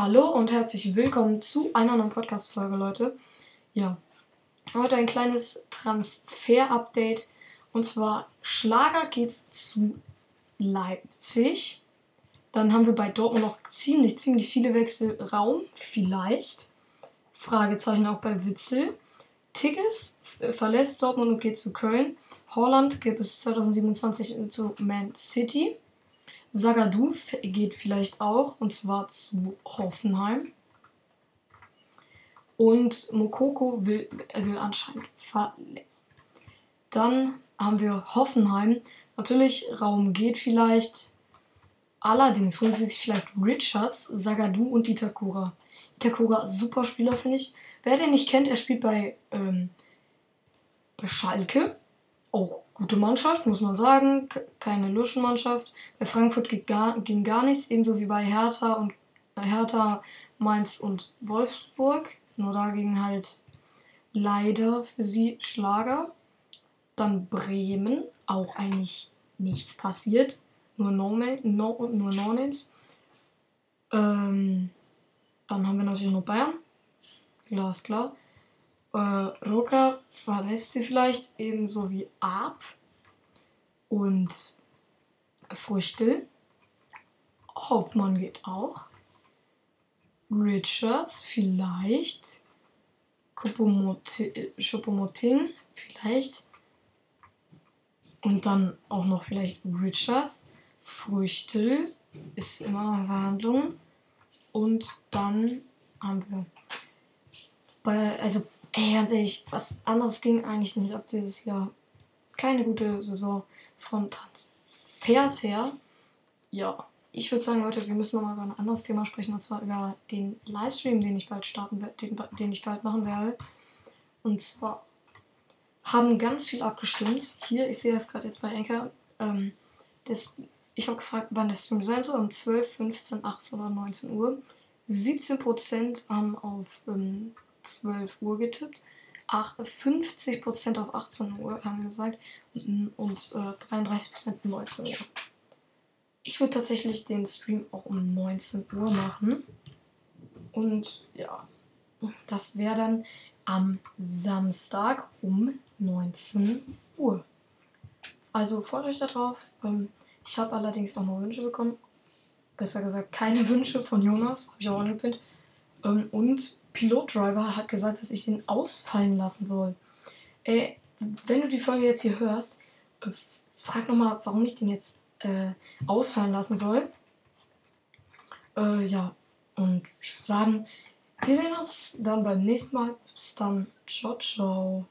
Hallo und herzlich willkommen zu einer neuen Podcast-Folge, Leute. Ja, heute ein kleines Transfer-Update. Und zwar, Schlager geht zu Leipzig. Dann haben wir bei Dortmund noch ziemlich, ziemlich viele Wechsel. Raum, vielleicht. Fragezeichen auch bei Witzel. Tigges verlässt Dortmund und geht zu Köln. Holland geht bis 2027 zu Man City. Sagadu geht vielleicht auch, und zwar zu Hoffenheim. Und Mokoko will, will anscheinend verlängern. Dann haben wir Hoffenheim. Natürlich, Raum geht vielleicht. Allerdings holen sie sich vielleicht Richards, Sagadu und Itakura. Itakura, super Spieler, finde ich. Wer den nicht kennt, er spielt bei, ähm, bei Schalke auch gute Mannschaft, muss man sagen. Keine Luschenmannschaft. Bei Frankfurt ging gar, ging gar nichts, ebenso wie bei Hertha und Hertha, Mainz und Wolfsburg. Nur da ging halt leider für sie Schlager. Dann Bremen, auch eigentlich nichts passiert. Nur No-Names. No, nur no. Ähm, dann haben wir natürlich noch Bayern. Glasklar. Äh, Rucker verlässt sie vielleicht ebenso wie Ab und Früchtel. Hoffmann geht auch. Richards vielleicht. Choupo-Moting vielleicht. Und dann auch noch vielleicht Richards. Früchtel ist immer noch in Verhandlungen. Und dann haben wir bei, also Ey, ganz ehrlich, was anderes ging eigentlich nicht ab dieses Jahr. Keine gute Saison von Transfers her. Ja, ich würde sagen, Leute, wir müssen nochmal über ein anderes Thema sprechen, und zwar über den Livestream, den ich bald starten werde, den, ich bald machen werde. Und zwar haben ganz viel abgestimmt. Hier, ich sehe das gerade jetzt bei Enker. Ähm, das, ich habe gefragt, wann der Stream sein soll, um 12, 15, 18 oder 19 Uhr. 17% haben auf ähm, 12 Uhr getippt. 50% auf 18 Uhr haben gesagt und, und äh, 33% 19 Uhr. Ich würde tatsächlich den Stream auch um 19 Uhr machen. Und ja, das wäre dann am Samstag um 19 Uhr. Also freut euch darauf. Ähm, ich habe allerdings auch noch Wünsche bekommen. Besser gesagt, keine Wünsche von Jonas. Habe ich auch angepinnt. Ähm, und Pilotdriver hat gesagt, dass ich den ausfallen lassen soll. Ey, wenn du die Folge jetzt hier hörst, äh, frag nochmal, warum ich den jetzt äh, ausfallen lassen soll. Äh, ja, und sagen, wir sehen uns dann beim nächsten Mal. Bis dann. Ciao, ciao.